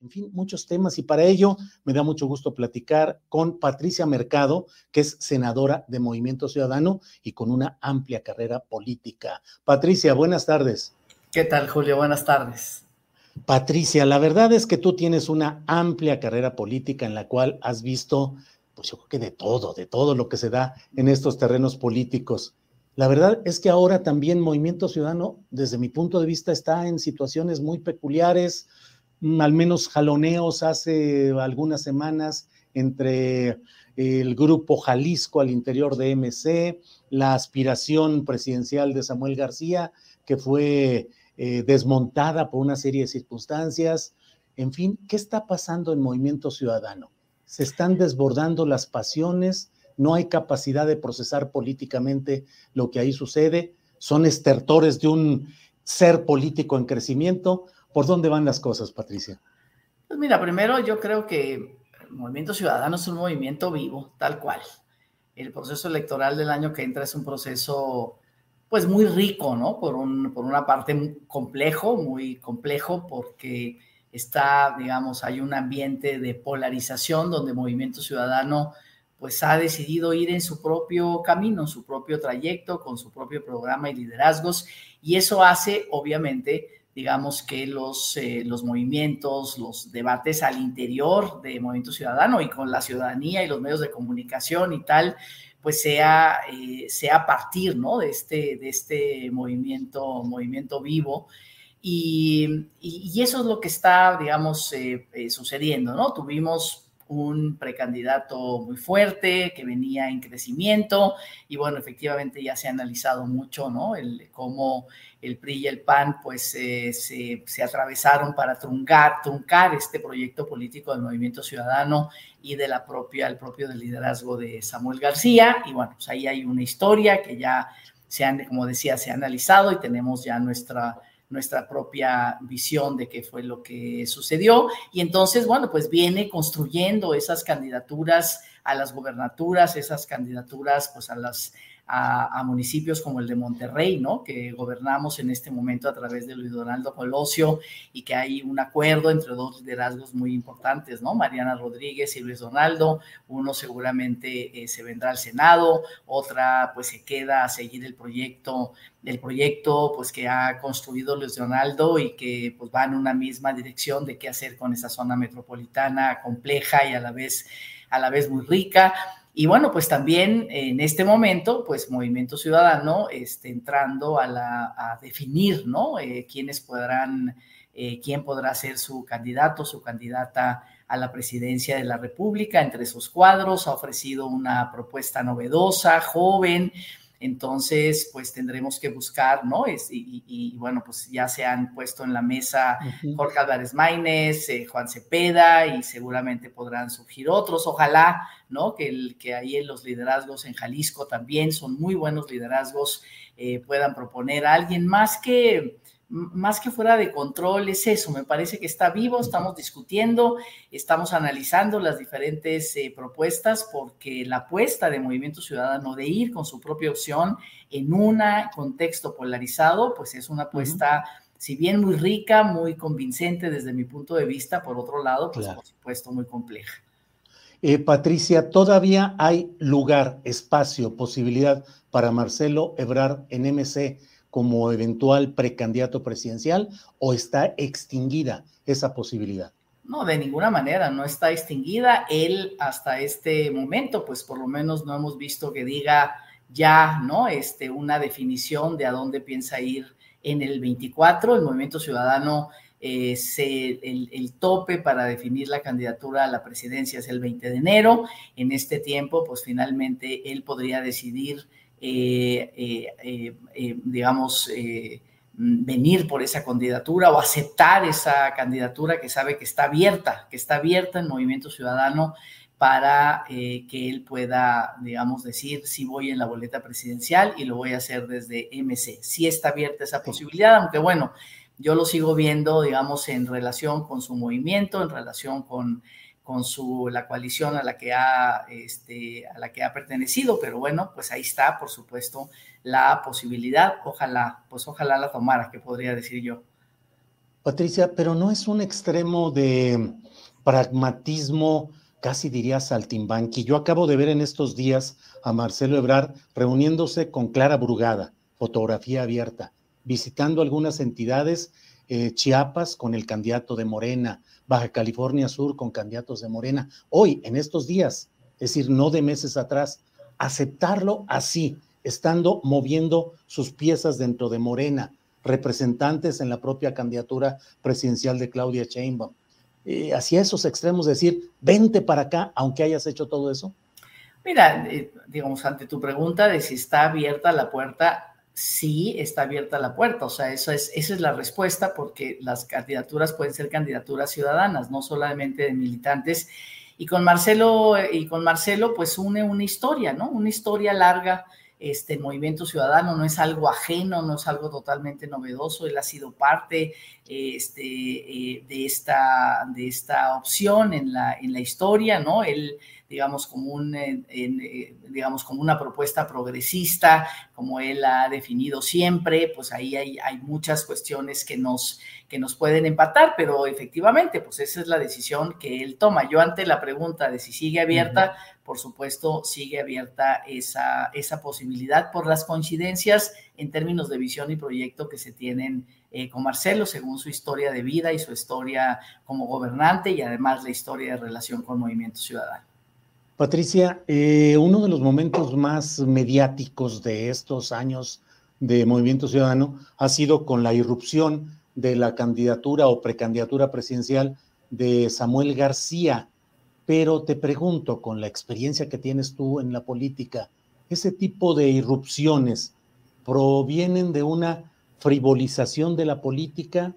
En fin, muchos temas y para ello me da mucho gusto platicar con Patricia Mercado, que es senadora de Movimiento Ciudadano y con una amplia carrera política. Patricia, buenas tardes. ¿Qué tal, Julio? Buenas tardes. Patricia, la verdad es que tú tienes una amplia carrera política en la cual has visto, pues yo creo que de todo, de todo lo que se da en estos terrenos políticos. La verdad es que ahora también Movimiento Ciudadano, desde mi punto de vista, está en situaciones muy peculiares, al menos jaloneos hace algunas semanas entre el grupo Jalisco al interior de MC, la aspiración presidencial de Samuel García, que fue eh, desmontada por una serie de circunstancias. En fin, ¿qué está pasando en Movimiento Ciudadano? Se están desbordando las pasiones, no hay capacidad de procesar políticamente lo que ahí sucede, son estertores de un ser político en crecimiento. ¿Por dónde van las cosas, Patricia? Pues mira, primero yo creo que el Movimiento Ciudadano es un movimiento vivo, tal cual. El proceso electoral del año que entra es un proceso pues muy rico, ¿no? Por, un, por una parte complejo, muy complejo, porque está, digamos, hay un ambiente de polarización donde Movimiento Ciudadano pues ha decidido ir en su propio camino, su propio trayecto, con su propio programa y liderazgos, y eso hace, obviamente, digamos que los, eh, los movimientos, los debates al interior de Movimiento Ciudadano y con la ciudadanía y los medios de comunicación y tal, pues sea, eh, sea a partir ¿no? de, este, de este movimiento, movimiento vivo. Y, y, eso es lo que está, digamos, eh, sucediendo, ¿no? Tuvimos un precandidato muy fuerte que venía en crecimiento y bueno, efectivamente ya se ha analizado mucho, ¿no? El, cómo el PRI y el PAN pues eh, se, atravesaron para truncar, truncar este proyecto político del Movimiento Ciudadano y de la propia, el propio del liderazgo de Samuel García y bueno, pues ahí hay una historia que ya se han, como decía, se ha analizado y tenemos ya nuestra nuestra propia visión de qué fue lo que sucedió. Y entonces, bueno, pues viene construyendo esas candidaturas a las gobernaturas, esas candidaturas pues a las a, municipios como el de Monterrey, ¿no? Que gobernamos en este momento a través de Luis Donaldo Colosio y que hay un acuerdo entre dos liderazgos muy importantes, ¿no? Mariana Rodríguez y Luis Donaldo. Uno seguramente eh, se vendrá al Senado, otra pues se queda a seguir el proyecto, el proyecto pues que ha construido Luis Donaldo y que pues va en una misma dirección de qué hacer con esa zona metropolitana compleja y a la vez a la vez muy rica. Y bueno, pues también en este momento, pues Movimiento Ciudadano este, entrando a, la, a definir, ¿no? Eh, quiénes podrán, eh, quién podrá ser su candidato, su candidata a la presidencia de la República entre sus cuadros, ha ofrecido una propuesta novedosa, joven, entonces, pues tendremos que buscar, ¿no? Es, y, y, bueno, pues ya se han puesto en la mesa uh -huh. Jorge Álvarez Maínez, eh, Juan Cepeda y seguramente podrán surgir otros. Ojalá, ¿no? Que, el, que ahí en los liderazgos en Jalisco también son muy buenos liderazgos, eh, puedan proponer a alguien más que más que fuera de control, es eso, me parece que está vivo, estamos discutiendo, estamos analizando las diferentes eh, propuestas porque la apuesta de Movimiento Ciudadano de ir con su propia opción en un contexto polarizado, pues es una apuesta uh -huh. si bien muy rica, muy convincente desde mi punto de vista, por otro lado, pues por supuesto muy compleja. Eh, Patricia, ¿todavía hay lugar, espacio, posibilidad para Marcelo Ebrard en MC como eventual precandidato presidencial o está extinguida esa posibilidad? No, de ninguna manera, no está extinguida. Él hasta este momento, pues por lo menos no hemos visto que diga ya, ¿no? Este, una definición de a dónde piensa ir en el 24. El Movimiento Ciudadano, eh, el, tope para definir la candidatura a la presidencia es el 20 de enero. En este tiempo, pues finalmente él podría decidir, digamos, Mm, venir por esa candidatura o aceptar esa candidatura que sabe que está abierta, que está abierta en Movimiento Ciudadano para eh, que él pueda, digamos, decir si voy en la boleta presidencial y lo voy a hacer desde MC. Sí está abierta esa posibilidad, aunque bueno, yo lo sigo viendo, digamos, en relación con su movimiento, en relación con con su, la coalición a la, que ha, este, a la que ha pertenecido, pero bueno, pues ahí está, por supuesto, la posibilidad, ojalá, pues ojalá la tomara, que podría decir yo. Patricia, pero no es un extremo de pragmatismo, casi diría saltimbanqui. Yo acabo de ver en estos días a Marcelo Ebrard reuniéndose con Clara Brugada, fotografía abierta, visitando algunas entidades, eh, Chiapas con el candidato de Morena, Baja California Sur con candidatos de Morena. Hoy, en estos días, es decir, no de meses atrás, aceptarlo así, estando moviendo sus piezas dentro de Morena, representantes en la propia candidatura presidencial de Claudia Sheinbaum. Eh, hacia esos extremos, decir, vente para acá, aunque hayas hecho todo eso? Mira, eh, digamos, ante tu pregunta de si está abierta la puerta, sí está abierta la puerta. O sea, eso es, esa es la respuesta porque las candidaturas pueden ser candidaturas ciudadanas, no solamente de militantes. Y con Marcelo, y con Marcelo, pues une una historia, ¿no? Una historia larga. Este movimiento ciudadano no es algo ajeno, no es algo totalmente novedoso. Él ha sido parte este, eh, de, esta, de esta opción en la, en la historia, ¿no? Él digamos, como, un, eh, digamos, como una propuesta progresista, como él ha definido siempre, pues ahí hay, hay, muchas cuestiones que nos, que nos pueden empatar, pero efectivamente, pues esa es la decisión que él toma. Yo ante la pregunta de si sigue abierta, por supuesto, sigue abierta esa, esa posibilidad por las coincidencias en términos de visión y proyecto que se tienen eh, con Marcelo, según su historia de vida y su historia como gobernante y además la historia de relación con Movimiento Ciudadano. Patricia, eh, uno de los momentos más mediáticos de estos años de Movimiento Ciudadano ha sido con la irrupción de la candidatura o precandidatura presidencial de Samuel García. Pero te pregunto, con la experiencia que tienes tú en la política, ¿ese tipo de irrupciones provienen de una frivolización de la política?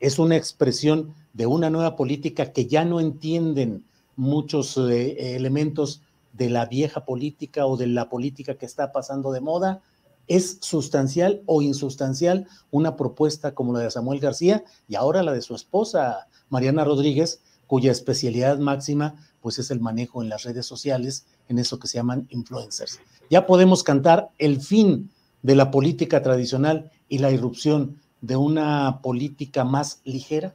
¿Es una expresión de una nueva política que ya no entienden muchos eh, elementos de la vieja política o de la política que está pasando de moda. ¿Es sustancial o insustancial una propuesta como la de Samuel García y ahora la de su esposa, Mariana Rodríguez, cuya especialidad máxima pues es el manejo en las redes sociales, en eso que se llaman influencers? Ya podemos cantar el fin de la política tradicional y la irrupción de una política más ligera.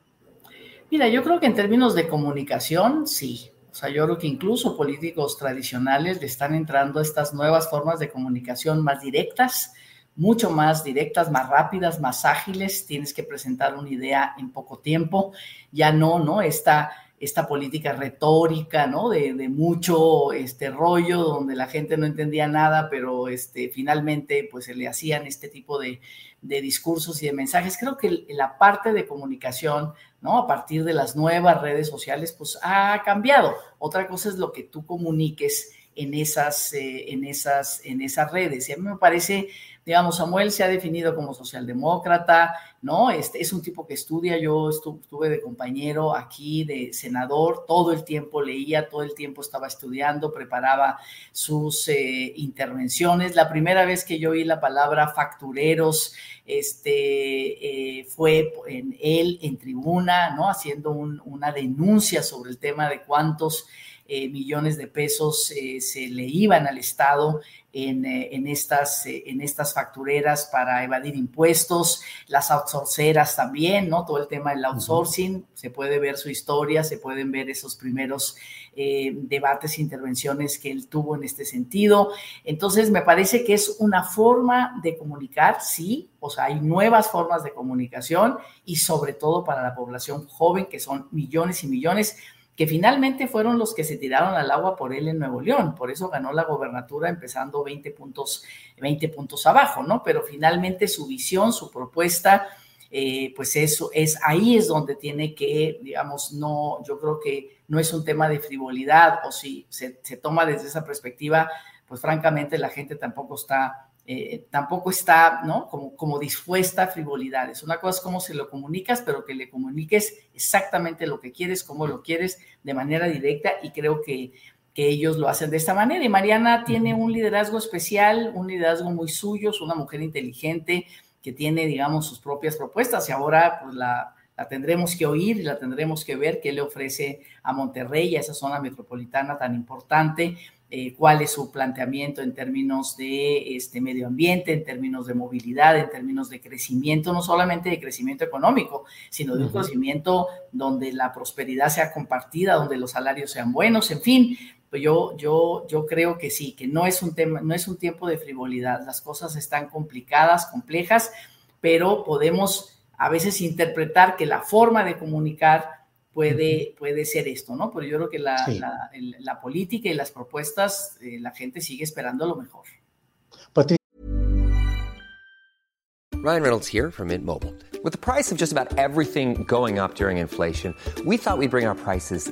Mira, yo creo que en términos de comunicación, sí. O sea, yo creo que incluso políticos tradicionales le están entrando a estas nuevas formas de comunicación más directas, mucho más directas, más rápidas, más ágiles. Tienes que presentar una idea en poco tiempo. Ya no, ¿no? Esta, esta política retórica, ¿no? De, mucho este rollo donde la gente no entendía nada, pero este, finalmente pues se le hacían este tipo de, de discursos y de mensajes. Creo que la parte de comunicación, ¿no? A partir de las nuevas redes sociales, pues ha cambiado. Otra cosa es lo que tú comuniques en esas, eh, en esas, en esas redes. Y a mí me parece digamos, Samuel se ha definido como socialdemócrata, ¿no? Este, es un tipo que estudia, yo estuve de compañero aquí, de senador, todo el tiempo leía, todo el tiempo estaba estudiando, preparaba sus eh, intervenciones. La primera vez que yo oí la palabra factureros, este, eh, fue en él en tribuna, ¿no? Haciendo una denuncia sobre el tema de cuántos eh, millones de pesos eh, se le iban al Estado en, en, estas, en estas factureras para evadir impuestos, las outsourceras también, ¿no? Todo el tema del outsourcing, se puede ver su historia, se pueden ver esos primeros debates e intervenciones que él tuvo en este sentido. Entonces, me parece que es una forma de comunicar, sí, o sea, hay nuevas formas de comunicación y sobre todo para la población joven, que son millones y millones, que finalmente fueron los que se tiraron al agua por él en Nuevo León. Por eso ganó la gobernatura empezando 20 puntos, 20 puntos abajo, ¿no? Pero finalmente su visión, su propuesta, eh, pues eso es ahí es donde tiene que, digamos, no, yo creo que no es un tema de frivolidad o si se, se toma desde esa perspectiva, pues francamente la gente tampoco está eh, tampoco está, ¿no? Como, como dispuesta a frivolidades. Una cosa es cómo se lo comunicas, pero que le comuniques exactamente lo que quieres, cómo lo quieres, de manera directa, y creo que, que ellos lo hacen de esta manera. Y Mariana tiene un liderazgo especial, un liderazgo muy suyo, es una mujer inteligente que tiene, digamos, sus propias propuestas, y ahora pues la, la tendremos que oír y la tendremos que ver qué le ofrece a Monterrey, a esa zona metropolitana tan importante. Eh, cuál es su planteamiento en términos de este medio ambiente, en términos de movilidad, en términos de crecimiento, no solamente de crecimiento económico, sino de un crecimiento donde la prosperidad sea compartida, donde los salarios sean buenos, en fin. Pues yo, yo, yo creo que sí, que no es un tema, no es un tiempo de frivolidad. Las cosas están complicadas, complejas, pero podemos a veces interpretar que la forma de comunicar puede, puede ser esto, ¿no? Pero yo creo que la, sí. la, la política y las propuestas, eh, la gente sigue esperando lo mejor. Ryan Reynolds here from Mint Mobile. With the price of just about everything going up during inflation, we thought we'd bring our prices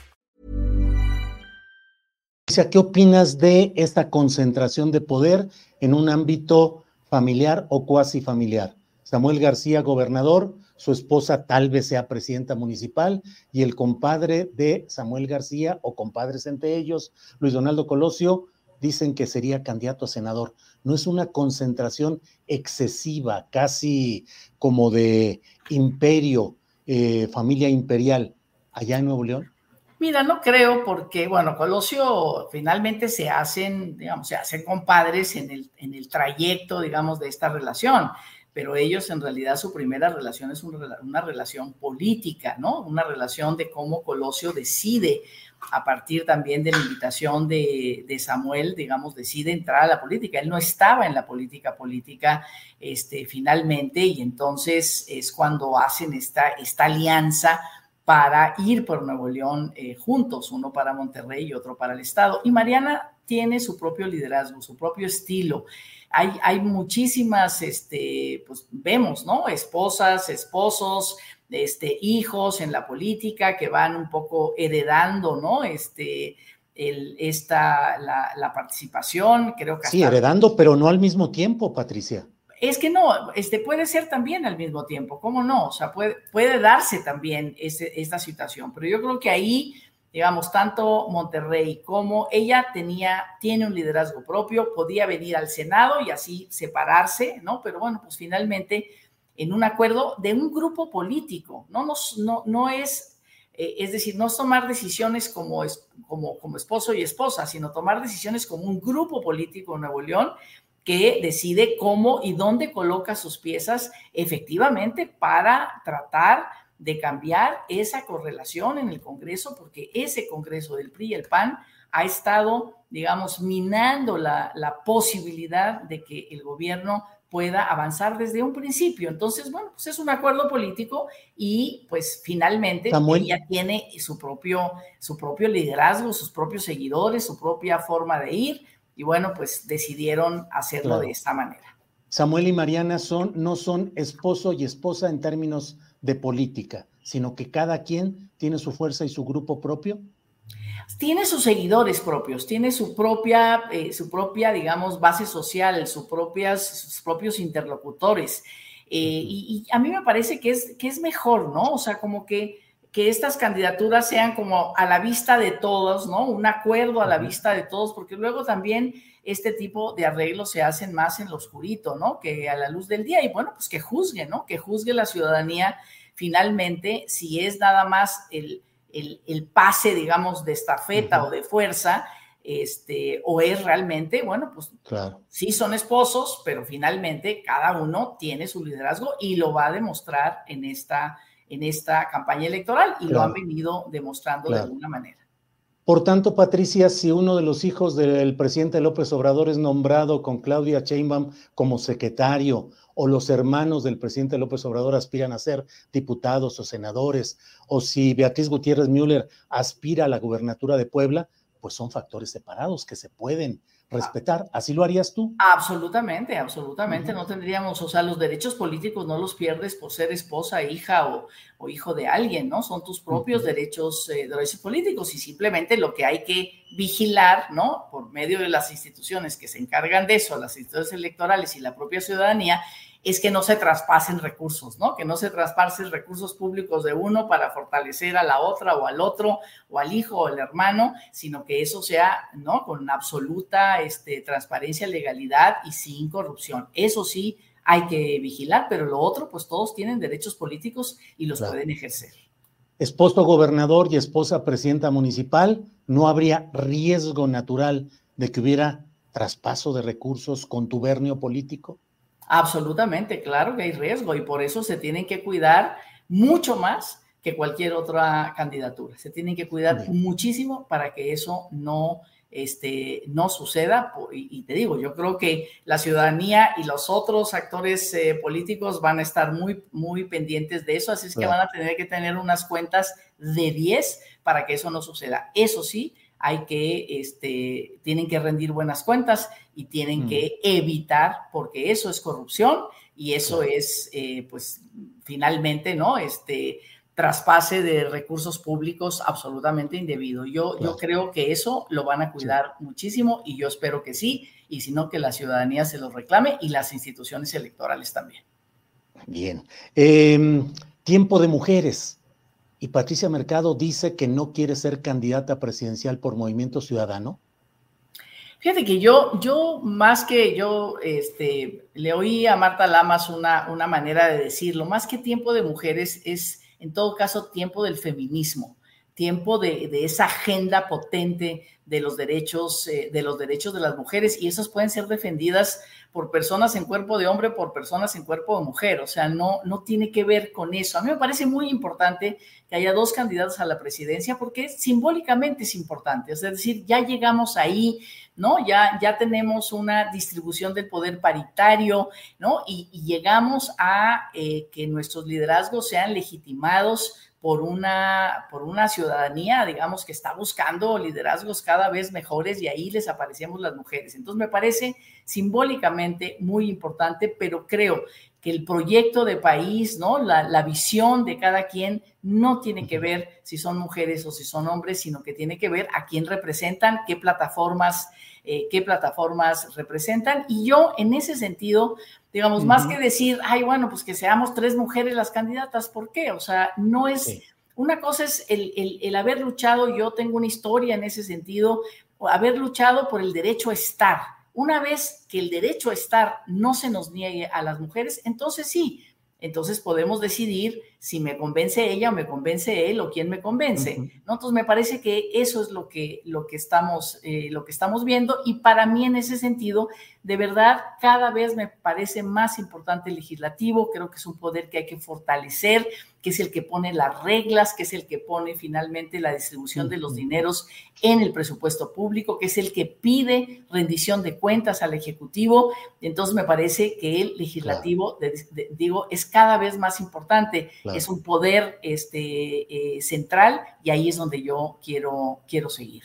¿Qué opinas de esta concentración de poder en un ámbito familiar o cuasi familiar? Samuel García, gobernador, su esposa tal vez sea presidenta municipal y el compadre de Samuel García o compadres entre ellos, Luis Donaldo Colosio, dicen que sería candidato a senador. ¿No es una concentración excesiva, casi como de imperio, eh, familia imperial, allá en Nuevo León? Mira, no creo porque, bueno, Colosio finalmente se hacen, digamos, se hacen compadres en el, en el trayecto, digamos, de esta relación, pero ellos en realidad su primera relación es una, una relación política, ¿no? Una relación de cómo Colosio decide, a partir también de la invitación de, de, Samuel, digamos, decide entrar a la política. Él no estaba en la política política este, finalmente y entonces es cuando hacen esta, esta alianza para ir por Nuevo León eh, juntos, uno para Monterrey y otro para el Estado. Y Mariana tiene su propio liderazgo, su propio estilo. Hay, hay muchísimas, este, pues vemos, ¿no? Esposas, esposos, este, hijos en la política que van un poco heredando, ¿no? Este, el, esta, la, la participación, creo que... Sí, heredando, pero no al mismo tiempo, Patricia. Es que no, este puede ser también al mismo tiempo, ¿cómo no? O sea, puede, darse también esta situación, pero yo creo que ahí, digamos, tanto Monterrey como ella tenía, tiene un liderazgo propio, podía venir al Senado y así separarse, ¿no? Pero bueno, pues finalmente en un acuerdo de un grupo político, no, no, no, es, eh, es decir, no tomar decisiones como, como, como esposo y esposa, sino tomar decisiones como un grupo político en Nuevo León que decide cómo y dónde coloca sus piezas efectivamente para tratar de cambiar esa correlación en el Congreso, porque ese Congreso del PRI y el PAN ha estado, digamos, minando la, la posibilidad de que el gobierno pueda avanzar desde un principio. Entonces, bueno, pues es un acuerdo político y pues finalmente ella tiene su propio, su propio liderazgo, sus propios seguidores, su propia forma de ir y bueno, pues decidieron hacerlo de esta manera. Samuel y Mariana son, no son esposo y esposa en términos de política, sino que cada quien tiene su fuerza y su grupo propio tiene sus seguidores propios, tiene su propia, eh, su propia, digamos, base social, sus, propias, sus propios interlocutores. Eh, y, a mí me parece que es, que es mejor, ¿no? O sea, como que, que estas candidaturas sean como a la vista de todos, ¿no? Un acuerdo a la vista de todos, porque luego también este tipo de arreglos se hacen más en lo oscurito, ¿no? Que a la luz del día. Y bueno, pues que juzgue, ¿no? Que juzgue la ciudadanía finalmente si es nada más el el, pase, digamos, de estafeta o de fuerza, este, o es realmente, bueno, pues claro. sí son esposos, pero finalmente cada uno tiene su liderazgo y lo va a demostrar en esta, en esta campaña electoral y lo han venido demostrando de alguna manera. Por tanto, Patricia, si uno de los hijos del presidente López Obrador es nombrado con Claudia Sheinbaum como secretario o los hermanos del presidente López Obrador aspiran a ser diputados o senadores, o si Beatriz Gutiérrez Müller aspira a la gubernatura de Puebla, pues son factores separados que se pueden respetar. ¿Así lo harías tú? Absolutamente, absolutamente. No tendríamos, o sea, los derechos políticos no los pierdes por ser esposa, hija o, o hijo de alguien, ¿no? Son tus propios derechos, eh, derechos políticos y simplemente lo que hay que vigilar, ¿no? Por medio de las instituciones que se encargan de eso, las instituciones electorales y la propia ciudadanía, es que no se traspasen recursos, ¿no? Que no se traspasen recursos públicos de uno para fortalecer a la otra o al otro o al hijo o al hermano, sino que eso sea, ¿no? Con absoluta este, transparencia, legalidad y sin corrupción. Eso sí hay que vigilar, pero lo otro, pues todos tienen derechos políticos y los pueden ejercer. Esposo gobernador y esposa presidenta municipal, no habría riesgo natural de que hubiera traspaso de recursos, contubernio político. Absolutamente, claro que hay riesgo y por eso se tienen que cuidar mucho más que cualquier otra candidatura. Se tienen que cuidar muchísimo para que eso no, este, no suceda. Y, te digo, yo creo que la ciudadanía y los otros actores eh, políticos van a estar muy, muy pendientes de eso, así es que van a tener que tener unas cuentas de 10 para que eso no suceda. Eso sí, hay que, este, tienen que rendir buenas cuentas y tienen que evitar, porque eso es corrupción y eso es, eh, pues, finalmente, ¿no? Este traspase de recursos públicos absolutamente indebido. Yo, yo creo que eso lo van a cuidar muchísimo y yo espero que sí, y si no, que la ciudadanía se lo reclame y las instituciones electorales también. Bien. Em, tiempo de mujeres y Patricia Mercado dice que no quiere ser candidata presidencial por Movimiento Ciudadano? Fíjate que yo, yo más que yo, este, le oí a Marta Lamas una, una manera de decirlo, más que tiempo de mujeres es en todo caso tiempo del feminismo, tiempo de, esa agenda potente de los derechos, eh, de los derechos de las mujeres y esas pueden ser defendidas por personas en cuerpo de hombre, por personas en cuerpo de mujer. O sea, no, no tiene que ver con eso. A mí me parece muy importante que haya dos candidatos a la presidencia porque simbólicamente es importante. Es decir, ya llegamos ahí, ¿no? Ya, ya tenemos una distribución del poder paritario, ¿no? Y, llegamos a eh, que nuestros liderazgos sean legitimados por una, por una ciudadanía, digamos, que está buscando liderazgos cada vez mejores y ahí les aparecemos las mujeres. Entonces me parece simbólicamente muy importante, pero creo que el proyecto de país, ¿no? La, la, visión de cada quien no tiene que ver si son mujeres o si son hombres, sino que tiene que ver a quién representan, qué plataformas, eh, qué plataformas representan. Y yo, en ese sentido, digamos, más que decir, ay, bueno, pues que seamos tres mujeres las candidatas, ¿por qué? O sea, no es, una cosa es el, el, haber luchado, yo tengo una historia en ese sentido, haber luchado por el derecho a estar. Una vez que el derecho a estar no se nos niegue a las mujeres, entonces sí, entonces podemos decidir si me convence ella o me convence él o quién me convence. ¿no? Entonces me parece que eso es lo que, lo que, estamos, eh, lo que estamos viendo y para mí en ese sentido de verdad cada vez me parece más importante el legislativo, creo que es un poder que hay que fortalecer, que es el que pone las reglas, que es el que pone finalmente la distribución de los dineros en el presupuesto público, que es el que pide rendición de cuentas al Ejecutivo. Entonces me parece que el legislativo, digo, es cada vez más importante, es un poder este, eh, central y ahí es donde yo quiero, quiero seguir.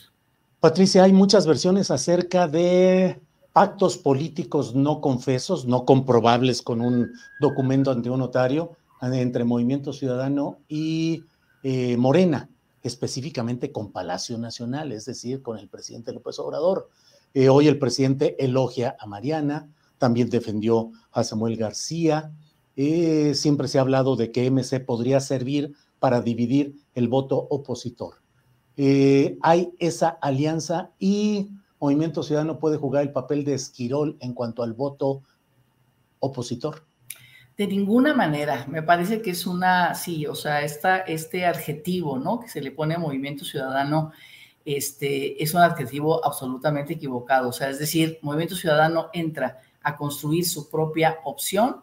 Patricia, hay muchas versiones acerca de actos políticos no confesos, no comprobables con un documento ante un notario entre Movimiento Ciudadano y eh, Morena, específicamente con Palacio Nacional, es decir, con el presidente López Obrador. Eh, hoy el presidente elogia a Mariana, también defendió a Samuel García. Eh, siempre se ha hablado de que MC podría servir para dividir el voto opositor. hay esa alianza y Movimiento Ciudadano puede jugar el papel de esquirol en cuanto al voto opositor? De ninguna manera. Me parece que es una, sí, o sea, esta, este adjetivo, ¿no? Que se le pone a Movimiento Ciudadano, este, es un adjetivo absolutamente equivocado. O sea, es decir, Movimiento Ciudadano entra a construir su propia opción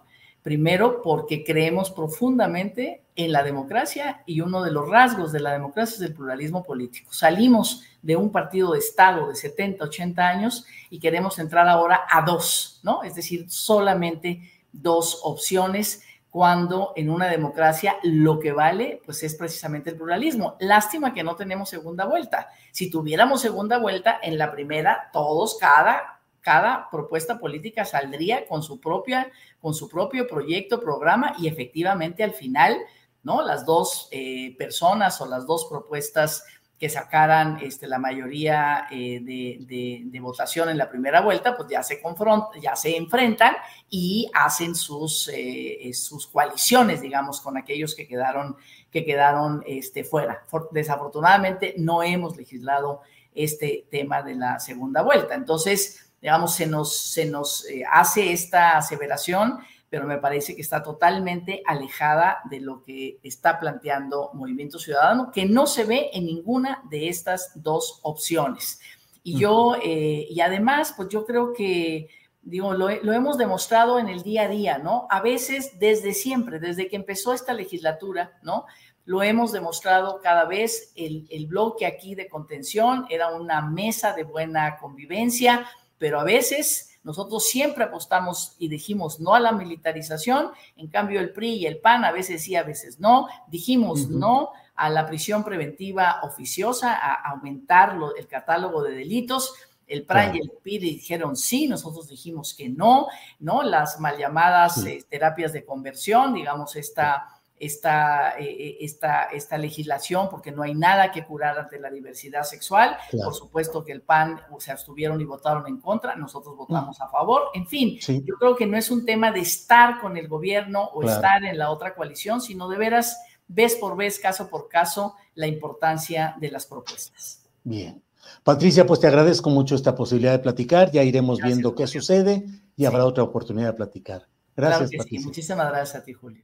Primero, porque creemos profundamente en la democracia y uno de los rasgos de la democracia es el pluralismo político. Salimos de un partido de Estado de 70, 80 años y queremos entrar ahora a dos, ¿no? Es decir, solamente dos opciones cuando en una democracia lo que vale pues es precisamente el pluralismo. Lástima que no tenemos segunda vuelta. Si tuviéramos segunda vuelta en la primera, todos, cada cada propuesta política saldría con su propia, con su propio proyecto, programa y efectivamente al final, ¿no? Las dos eh, personas o las dos propuestas que sacaran este, la mayoría eh, de, votación en la primera vuelta, pues ya se confrontan, ya se enfrentan y hacen sus, eh, sus coaliciones, digamos, con aquellos que quedaron, que quedaron este, fuera. desafortunadamente no hemos legislado este tema de la segunda vuelta. Entonces, digamos, se nos, se nos eh, hace esta aseveración, pero me parece que está totalmente alejada de lo que está planteando Movimiento Ciudadano, que no se ve en ninguna de estas dos opciones. Y yo, eh, y además, pues yo creo que, digo, lo, hemos demostrado en el día a día, ¿no? A veces, desde siempre, desde que empezó esta legislatura, ¿no? Lo hemos demostrado cada vez, el, el bloque aquí de contención era una mesa de buena convivencia, pero a veces nosotros siempre apostamos y dijimos no a la militarización, en cambio el PRI y el PAN a veces sí, a veces no, dijimos no a la prisión preventiva oficiosa, a aumentar el catálogo de delitos. El PRI y el PRI dijeron sí, nosotros dijimos que no, ¿no? Las mal llamadas eh, terapias de conversión, digamos, esta esta, eh, eh, esta, esta legislación porque no hay nada que curar ante la diversidad sexual. Por supuesto que el PAN se abstuvieron y votaron en contra, nosotros votamos a favor. En fin, yo creo que no es un tema de estar con el gobierno o estar en la otra coalición, sino de veras, vez por vez, caso por caso, la importancia de las propuestas. Bien. Patricia, pues te agradezco mucho esta posibilidad de platicar, ya iremos viendo qué sucede y habrá otra oportunidad de platicar. Gracias, Patricia. Muchísimas gracias a ti, Julio.